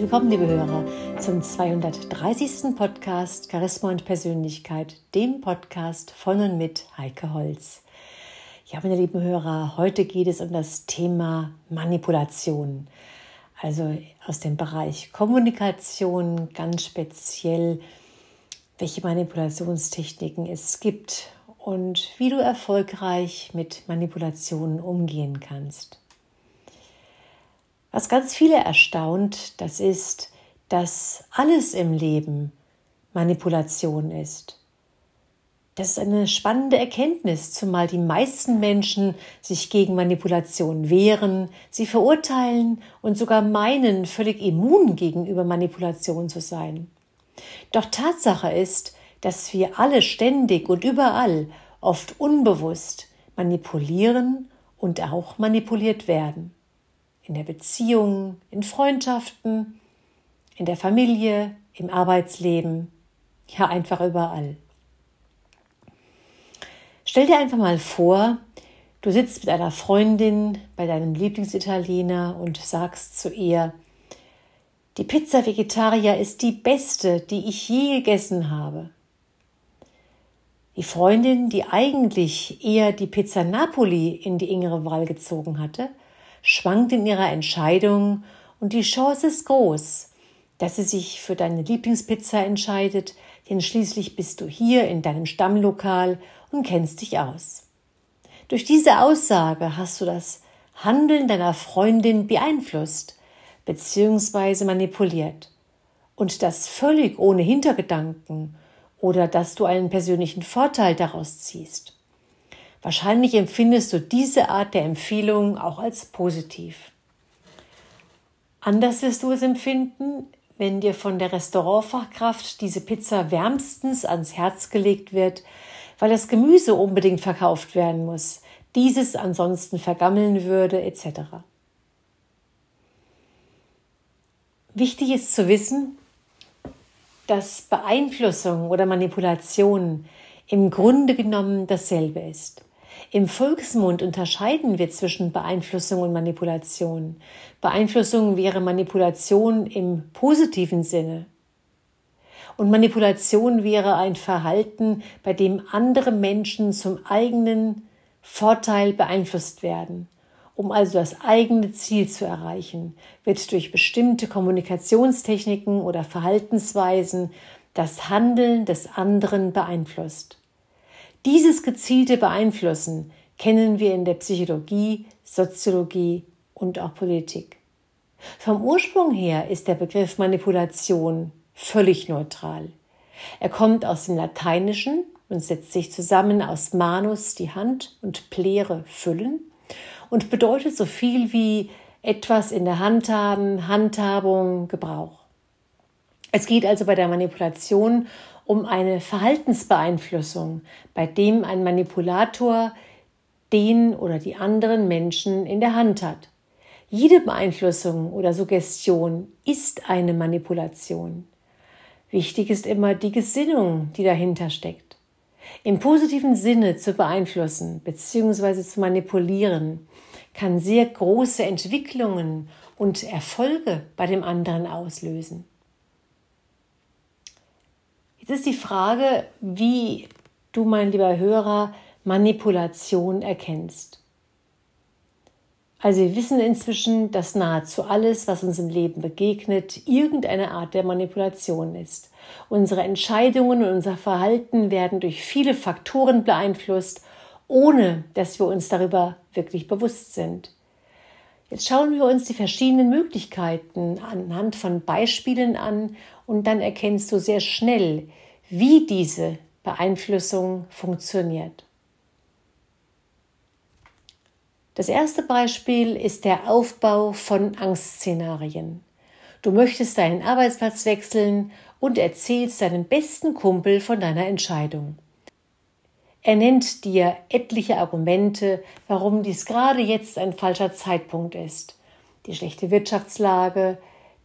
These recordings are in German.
Willkommen, liebe Hörer, zum 230. Podcast Charisma und Persönlichkeit, dem Podcast von und mit Heike Holz. Ja, meine lieben Hörer, heute geht es um das Thema Manipulation. Also aus dem Bereich Kommunikation ganz speziell, welche Manipulationstechniken es gibt und wie du erfolgreich mit Manipulationen umgehen kannst. Was ganz viele erstaunt, das ist, dass alles im Leben Manipulation ist. Das ist eine spannende Erkenntnis, zumal die meisten Menschen sich gegen Manipulation wehren, sie verurteilen und sogar meinen, völlig immun gegenüber Manipulation zu sein. Doch Tatsache ist, dass wir alle ständig und überall, oft unbewusst, manipulieren und auch manipuliert werden in der Beziehung, in Freundschaften, in der Familie, im Arbeitsleben, ja einfach überall. Stell dir einfach mal vor, du sitzt mit einer Freundin bei deinem Lieblingsitaliener und sagst zu ihr, die Pizza Vegetarier ist die beste, die ich je gegessen habe. Die Freundin, die eigentlich eher die Pizza Napoli in die engere Wahl gezogen hatte, schwankt in ihrer Entscheidung und die Chance ist groß, dass sie sich für deine Lieblingspizza entscheidet, denn schließlich bist du hier in deinem Stammlokal und kennst dich aus. Durch diese Aussage hast du das Handeln deiner Freundin beeinflusst bzw. manipuliert und das völlig ohne Hintergedanken oder dass du einen persönlichen Vorteil daraus ziehst. Wahrscheinlich empfindest du diese Art der Empfehlung auch als positiv. Anders wirst du es empfinden, wenn dir von der Restaurantfachkraft diese Pizza wärmstens ans Herz gelegt wird, weil das Gemüse unbedingt verkauft werden muss, dieses ansonsten vergammeln würde, etc. Wichtig ist zu wissen, dass Beeinflussung oder Manipulation im Grunde genommen dasselbe ist. Im Volksmund unterscheiden wir zwischen Beeinflussung und Manipulation. Beeinflussung wäre Manipulation im positiven Sinne. Und Manipulation wäre ein Verhalten, bei dem andere Menschen zum eigenen Vorteil beeinflusst werden. Um also das eigene Ziel zu erreichen, wird durch bestimmte Kommunikationstechniken oder Verhaltensweisen das Handeln des anderen beeinflusst. Dieses gezielte Beeinflussen kennen wir in der Psychologie, Soziologie und auch Politik. Vom Ursprung her ist der Begriff Manipulation völlig neutral. Er kommt aus dem Lateinischen und setzt sich zusammen aus manus, die Hand, und plere, füllen und bedeutet so viel wie etwas in der Hand haben, Handhabung, Gebrauch. Es geht also bei der Manipulation um eine Verhaltensbeeinflussung, bei dem ein Manipulator den oder die anderen Menschen in der Hand hat. Jede Beeinflussung oder Suggestion ist eine Manipulation. Wichtig ist immer die Gesinnung, die dahinter steckt. Im positiven Sinne zu beeinflussen bzw. zu manipulieren kann sehr große Entwicklungen und Erfolge bei dem anderen auslösen. Jetzt ist die Frage, wie du, mein lieber Hörer, Manipulation erkennst. Also wir wissen inzwischen, dass nahezu alles, was uns im Leben begegnet, irgendeine Art der Manipulation ist. Unsere Entscheidungen und unser Verhalten werden durch viele Faktoren beeinflusst, ohne dass wir uns darüber wirklich bewusst sind. Jetzt schauen wir uns die verschiedenen Möglichkeiten anhand von Beispielen an und dann erkennst du sehr schnell, wie diese Beeinflussung funktioniert. Das erste Beispiel ist der Aufbau von Angstszenarien. Du möchtest deinen Arbeitsplatz wechseln und erzählst deinem besten Kumpel von deiner Entscheidung. Er nennt dir etliche Argumente, warum dies gerade jetzt ein falscher Zeitpunkt ist. Die schlechte Wirtschaftslage,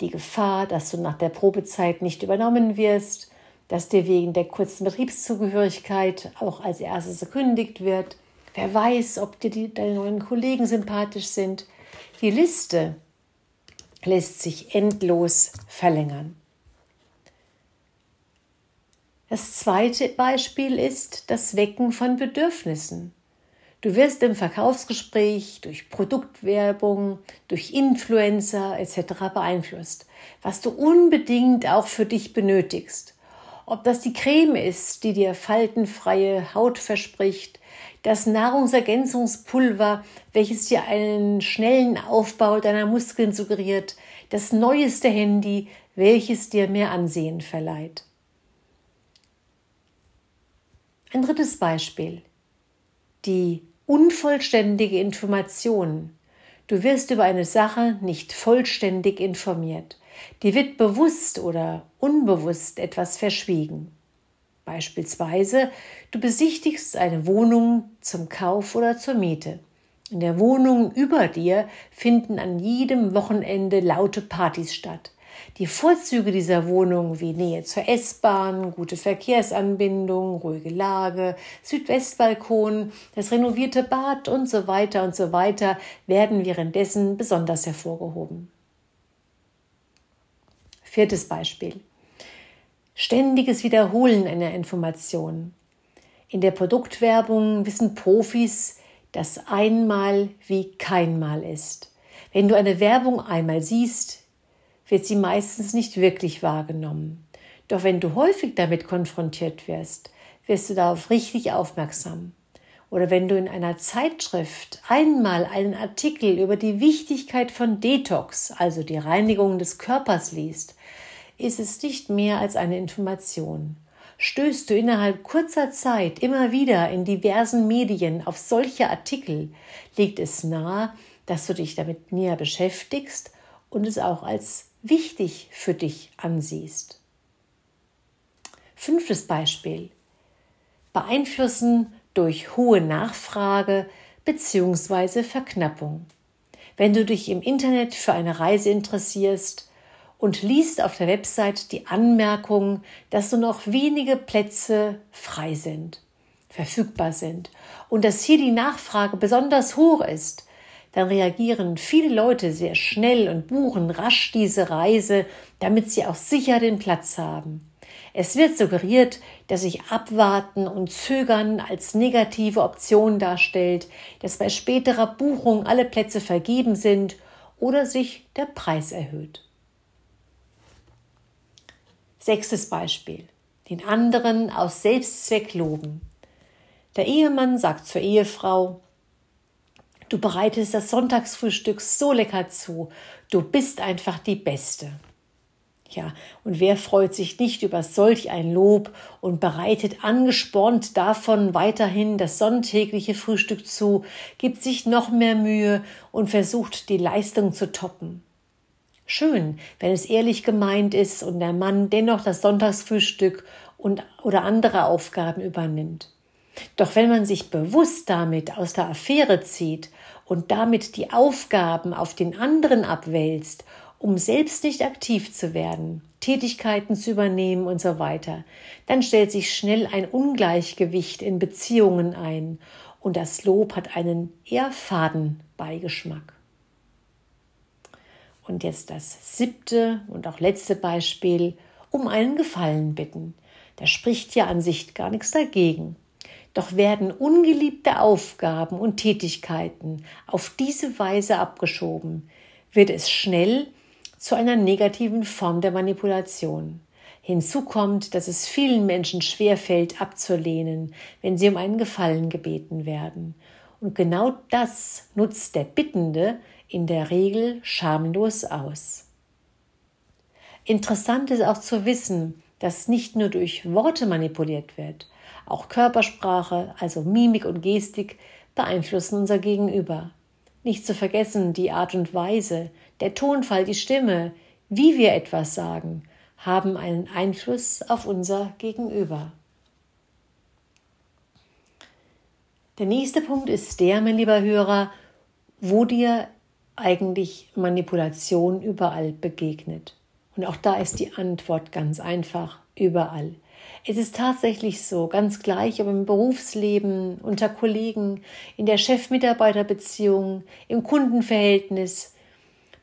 die Gefahr, dass du nach der Probezeit nicht übernommen wirst, dass dir wegen der kurzen Betriebszugehörigkeit auch als erstes gekündigt wird. Wer weiß, ob dir die, deine neuen Kollegen sympathisch sind. Die Liste lässt sich endlos verlängern. Das zweite Beispiel ist das Wecken von Bedürfnissen. Du wirst im Verkaufsgespräch durch Produktwerbung, durch Influencer etc. beeinflusst, was du unbedingt auch für dich benötigst. Ob das die Creme ist, die dir faltenfreie Haut verspricht, das Nahrungsergänzungspulver, welches dir einen schnellen Aufbau deiner Muskeln suggeriert, das neueste Handy, welches dir mehr Ansehen verleiht. Ein drittes Beispiel. Die unvollständige Information. Du wirst über eine Sache nicht vollständig informiert. Dir wird bewusst oder unbewusst etwas verschwiegen. Beispielsweise, du besichtigst eine Wohnung zum Kauf oder zur Miete. In der Wohnung über dir finden an jedem Wochenende laute Partys statt. Die Vorzüge dieser Wohnung wie Nähe zur S-Bahn, gute Verkehrsanbindung, ruhige Lage, Südwestbalkon, das renovierte Bad und so weiter und so weiter werden währenddessen besonders hervorgehoben. Viertes Beispiel. Ständiges Wiederholen einer Information. In der Produktwerbung wissen Profis, dass einmal wie keinmal ist. Wenn du eine Werbung einmal siehst, wird sie meistens nicht wirklich wahrgenommen. Doch wenn du häufig damit konfrontiert wirst, wirst du darauf richtig aufmerksam. Oder wenn du in einer Zeitschrift einmal einen Artikel über die Wichtigkeit von Detox, also die Reinigung des Körpers liest, ist es nicht mehr als eine Information. Stößt du innerhalb kurzer Zeit immer wieder in diversen Medien auf solche Artikel, liegt es nahe, dass du dich damit näher beschäftigst und es auch als wichtig für dich ansiehst. Fünftes Beispiel. Beeinflussen durch hohe Nachfrage bzw. Verknappung. Wenn du dich im Internet für eine Reise interessierst und liest auf der Website die Anmerkung, dass nur noch wenige Plätze frei sind, verfügbar sind und dass hier die Nachfrage besonders hoch ist, dann reagieren viele Leute sehr schnell und buchen rasch diese Reise, damit sie auch sicher den Platz haben. Es wird suggeriert, dass sich Abwarten und Zögern als negative Option darstellt, dass bei späterer Buchung alle Plätze vergeben sind oder sich der Preis erhöht. Sechstes Beispiel. Den anderen aus Selbstzweck loben. Der Ehemann sagt zur Ehefrau, Du bereitest das Sonntagsfrühstück so lecker zu. Du bist einfach die Beste. Ja, und wer freut sich nicht über solch ein Lob und bereitet angespornt davon weiterhin das sonntägliche Frühstück zu, gibt sich noch mehr Mühe und versucht die Leistung zu toppen. Schön, wenn es ehrlich gemeint ist und der Mann dennoch das Sonntagsfrühstück und oder andere Aufgaben übernimmt. Doch wenn man sich bewusst damit aus der Affäre zieht und damit die Aufgaben auf den anderen abwälzt, um selbst nicht aktiv zu werden, Tätigkeiten zu übernehmen und so weiter, dann stellt sich schnell ein Ungleichgewicht in Beziehungen ein und das Lob hat einen eher faden Beigeschmack. Und jetzt das siebte und auch letzte Beispiel, um einen Gefallen bitten. Da spricht ja an sich gar nichts dagegen. Doch werden ungeliebte Aufgaben und Tätigkeiten auf diese Weise abgeschoben, wird es schnell zu einer negativen Form der Manipulation. Hinzu kommt, dass es vielen Menschen schwerfällt, abzulehnen, wenn sie um einen Gefallen gebeten werden. Und genau das nutzt der Bittende in der Regel schamlos aus. Interessant ist auch zu wissen, dass nicht nur durch Worte manipuliert wird, auch Körpersprache, also Mimik und Gestik, beeinflussen unser Gegenüber. Nicht zu vergessen die Art und Weise, der Tonfall, die Stimme, wie wir etwas sagen, haben einen Einfluss auf unser Gegenüber. Der nächste Punkt ist der, mein lieber Hörer, wo dir eigentlich Manipulation überall begegnet. Und auch da ist die Antwort ganz einfach, überall. Es ist tatsächlich so, ganz gleich, ob im Berufsleben, unter Kollegen, in der Chef-Mitarbeiter-Beziehung, im Kundenverhältnis.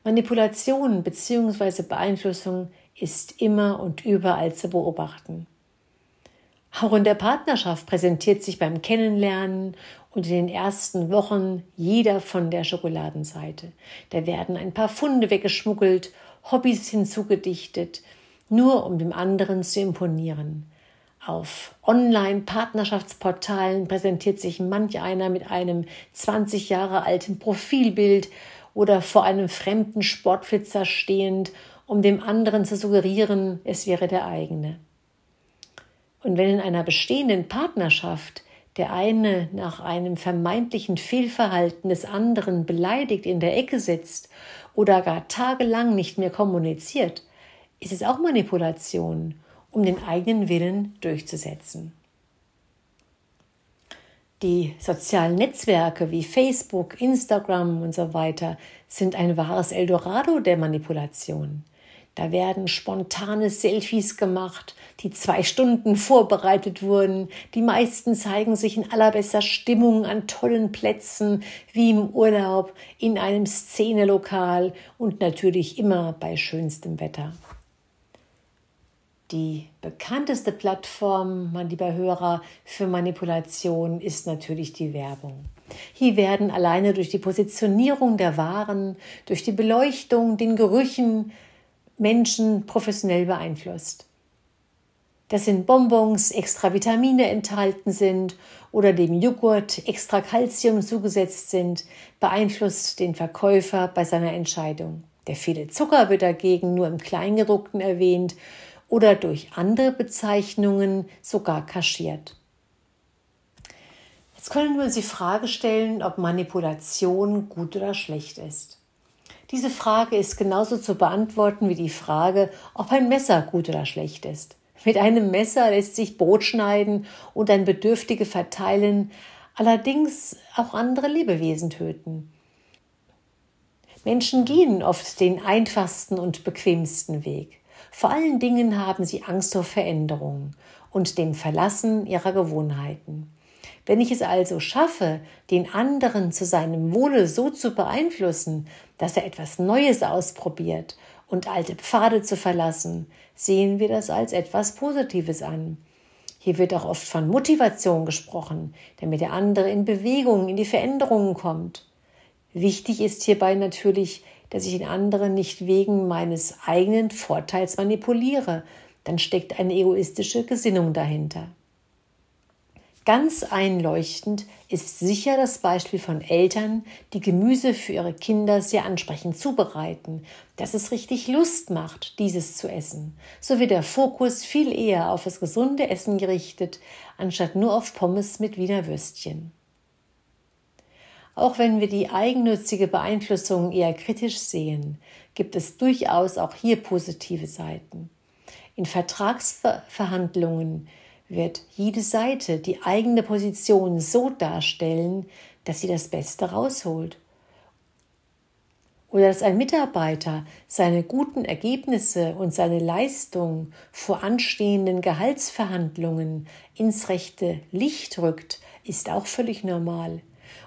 Manipulation bzw. Beeinflussung ist immer und überall zu beobachten. Auch in der Partnerschaft präsentiert sich beim Kennenlernen und in den ersten Wochen jeder von der Schokoladenseite. Da werden ein paar Funde weggeschmuggelt, Hobbys hinzugedichtet, nur um dem anderen zu imponieren. Auf Online-Partnerschaftsportalen präsentiert sich manch einer mit einem 20 Jahre alten Profilbild oder vor einem fremden Sportflitzer stehend, um dem anderen zu suggerieren, es wäre der eigene. Und wenn in einer bestehenden Partnerschaft der eine nach einem vermeintlichen Fehlverhalten des anderen beleidigt in der Ecke sitzt oder gar tagelang nicht mehr kommuniziert, ist es auch Manipulation, um den eigenen Willen durchzusetzen. Die sozialen Netzwerke wie Facebook, Instagram und so weiter sind ein wahres Eldorado der Manipulation. Da werden spontane Selfies gemacht, die zwei Stunden vorbereitet wurden. Die meisten zeigen sich in allerbester Stimmung an tollen Plätzen, wie im Urlaub, in einem Szenelokal und natürlich immer bei schönstem Wetter. Die bekannteste Plattform, mein lieber Hörer, für Manipulation ist natürlich die Werbung. Hier werden alleine durch die Positionierung der Waren, durch die Beleuchtung, den Gerüchen, Menschen professionell beeinflusst. Dass in Bonbons extra Vitamine enthalten sind oder dem Joghurt extra Kalzium zugesetzt sind, beeinflusst den Verkäufer bei seiner Entscheidung. Der viele Zucker wird dagegen nur im Kleingedruckten erwähnt oder durch andere Bezeichnungen sogar kaschiert. Jetzt können wir uns die Frage stellen, ob Manipulation gut oder schlecht ist. Diese Frage ist genauso zu beantworten wie die Frage, ob ein Messer gut oder schlecht ist. Mit einem Messer lässt sich Brot schneiden und ein Bedürftige verteilen, allerdings auch andere Lebewesen töten. Menschen gehen oft den einfachsten und bequemsten Weg. Vor allen Dingen haben sie Angst vor Veränderungen und dem Verlassen ihrer Gewohnheiten. Wenn ich es also schaffe, den anderen zu seinem Wohle so zu beeinflussen, dass er etwas Neues ausprobiert und alte Pfade zu verlassen, sehen wir das als etwas Positives an. Hier wird auch oft von Motivation gesprochen, damit der andere in Bewegung, in die Veränderungen kommt. Wichtig ist hierbei natürlich, dass ich den anderen nicht wegen meines eigenen Vorteils manipuliere, dann steckt eine egoistische Gesinnung dahinter. Ganz einleuchtend ist sicher das Beispiel von Eltern, die Gemüse für ihre Kinder sehr ansprechend zubereiten, dass es richtig Lust macht, dieses zu essen. So wird der Fokus viel eher auf das gesunde Essen gerichtet, anstatt nur auf Pommes mit Wiener Würstchen. Auch wenn wir die eigennützige Beeinflussung eher kritisch sehen, gibt es durchaus auch hier positive Seiten. In Vertragsverhandlungen wird jede Seite die eigene Position so darstellen, dass sie das Beste rausholt. Oder dass ein Mitarbeiter seine guten Ergebnisse und seine Leistung vor anstehenden Gehaltsverhandlungen ins rechte Licht rückt, ist auch völlig normal.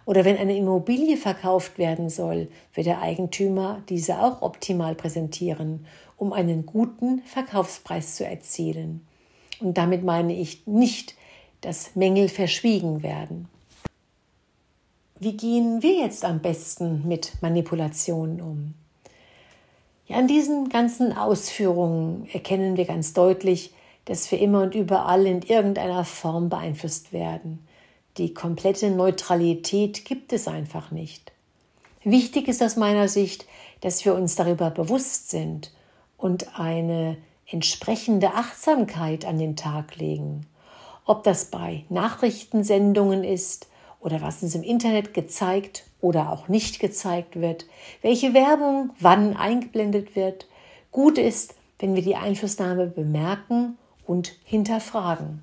Oder wenn eine Immobilie verkauft werden soll, wird der Eigentümer diese auch optimal präsentieren, um einen guten Verkaufspreis zu erzielen. Und damit meine ich nicht, dass Mängel verschwiegen werden. Wie gehen wir jetzt am besten mit Manipulationen um? Ja, an diesen ganzen Ausführungen erkennen wir ganz deutlich, dass wir immer und überall in irgendeiner Form beeinflusst werden. Die komplette Neutralität gibt es einfach nicht. Wichtig ist aus meiner Sicht, dass wir uns darüber bewusst sind und eine entsprechende Achtsamkeit an den Tag legen. Ob das bei Nachrichtensendungen ist oder was uns im Internet gezeigt oder auch nicht gezeigt wird, welche Werbung wann eingeblendet wird. Gut ist, wenn wir die Einflussnahme bemerken und hinterfragen.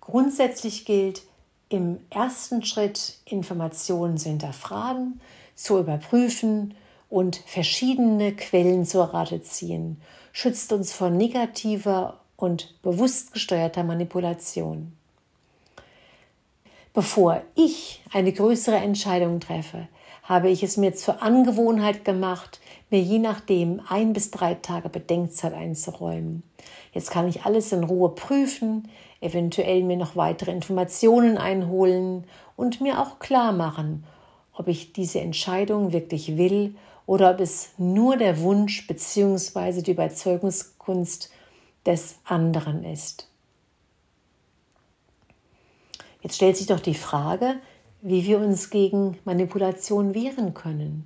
Grundsätzlich gilt, im ersten Schritt Informationen zu hinterfragen, zu überprüfen und verschiedene Quellen zur Rate ziehen schützt uns vor negativer und bewusst gesteuerter Manipulation. Bevor ich eine größere Entscheidung treffe, habe ich es mir zur Angewohnheit gemacht, mir je nachdem ein bis drei Tage Bedenkzeit einzuräumen. Jetzt kann ich alles in Ruhe prüfen, eventuell mir noch weitere Informationen einholen und mir auch klar machen, ob ich diese Entscheidung wirklich will oder ob es nur der Wunsch bzw. die Überzeugungskunst des anderen ist. Jetzt stellt sich doch die Frage, wie wir uns gegen Manipulation wehren können.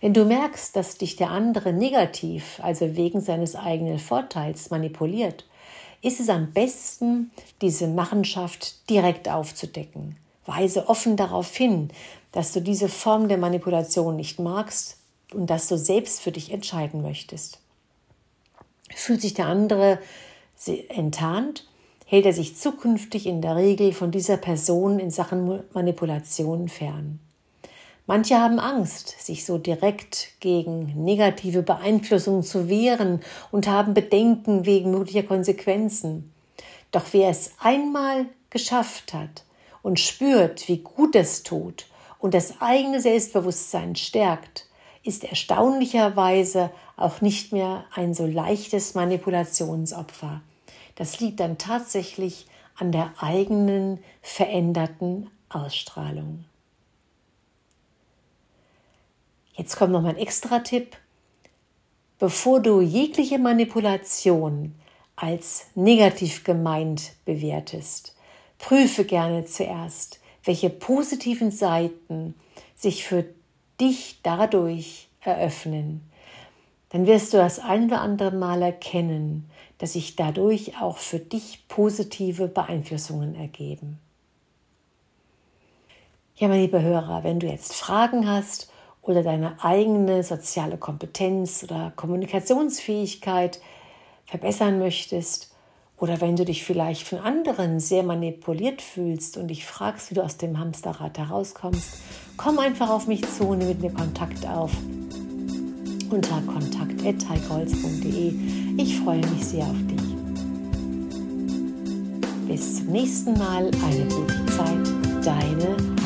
Wenn du merkst, dass dich der andere negativ, also wegen seines eigenen Vorteils, manipuliert, ist es am besten, diese Machenschaft direkt aufzudecken. Weise offen darauf hin, dass du diese Form der Manipulation nicht magst und dass du selbst für dich entscheiden möchtest. Fühlt sich der andere enttarnt, hält er sich zukünftig in der Regel von dieser Person in Sachen Manipulation fern. Manche haben Angst, sich so direkt gegen negative Beeinflussungen zu wehren und haben Bedenken wegen möglicher Konsequenzen. Doch wer es einmal geschafft hat und spürt, wie gut es tut und das eigene Selbstbewusstsein stärkt, ist erstaunlicherweise auch nicht mehr ein so leichtes Manipulationsopfer. Das liegt dann tatsächlich an der eigenen veränderten Ausstrahlung. Jetzt kommt noch mal ein extra Tipp. Bevor du jegliche Manipulation als negativ gemeint bewertest, prüfe gerne zuerst, welche positiven Seiten sich für dich dadurch eröffnen. Dann wirst du das ein oder andere Mal erkennen, dass sich dadurch auch für dich positive Beeinflussungen ergeben. Ja, meine liebe Hörer, wenn du jetzt Fragen hast oder deine eigene soziale Kompetenz oder Kommunikationsfähigkeit verbessern möchtest oder wenn du dich vielleicht von anderen sehr manipuliert fühlst und dich fragst, wie du aus dem Hamsterrad herauskommst, komm einfach auf mich zu und nimm mit mir Kontakt auf unter kontakt.heikholz.de. Ich freue mich sehr auf dich. Bis zum nächsten Mal, eine gute Zeit, deine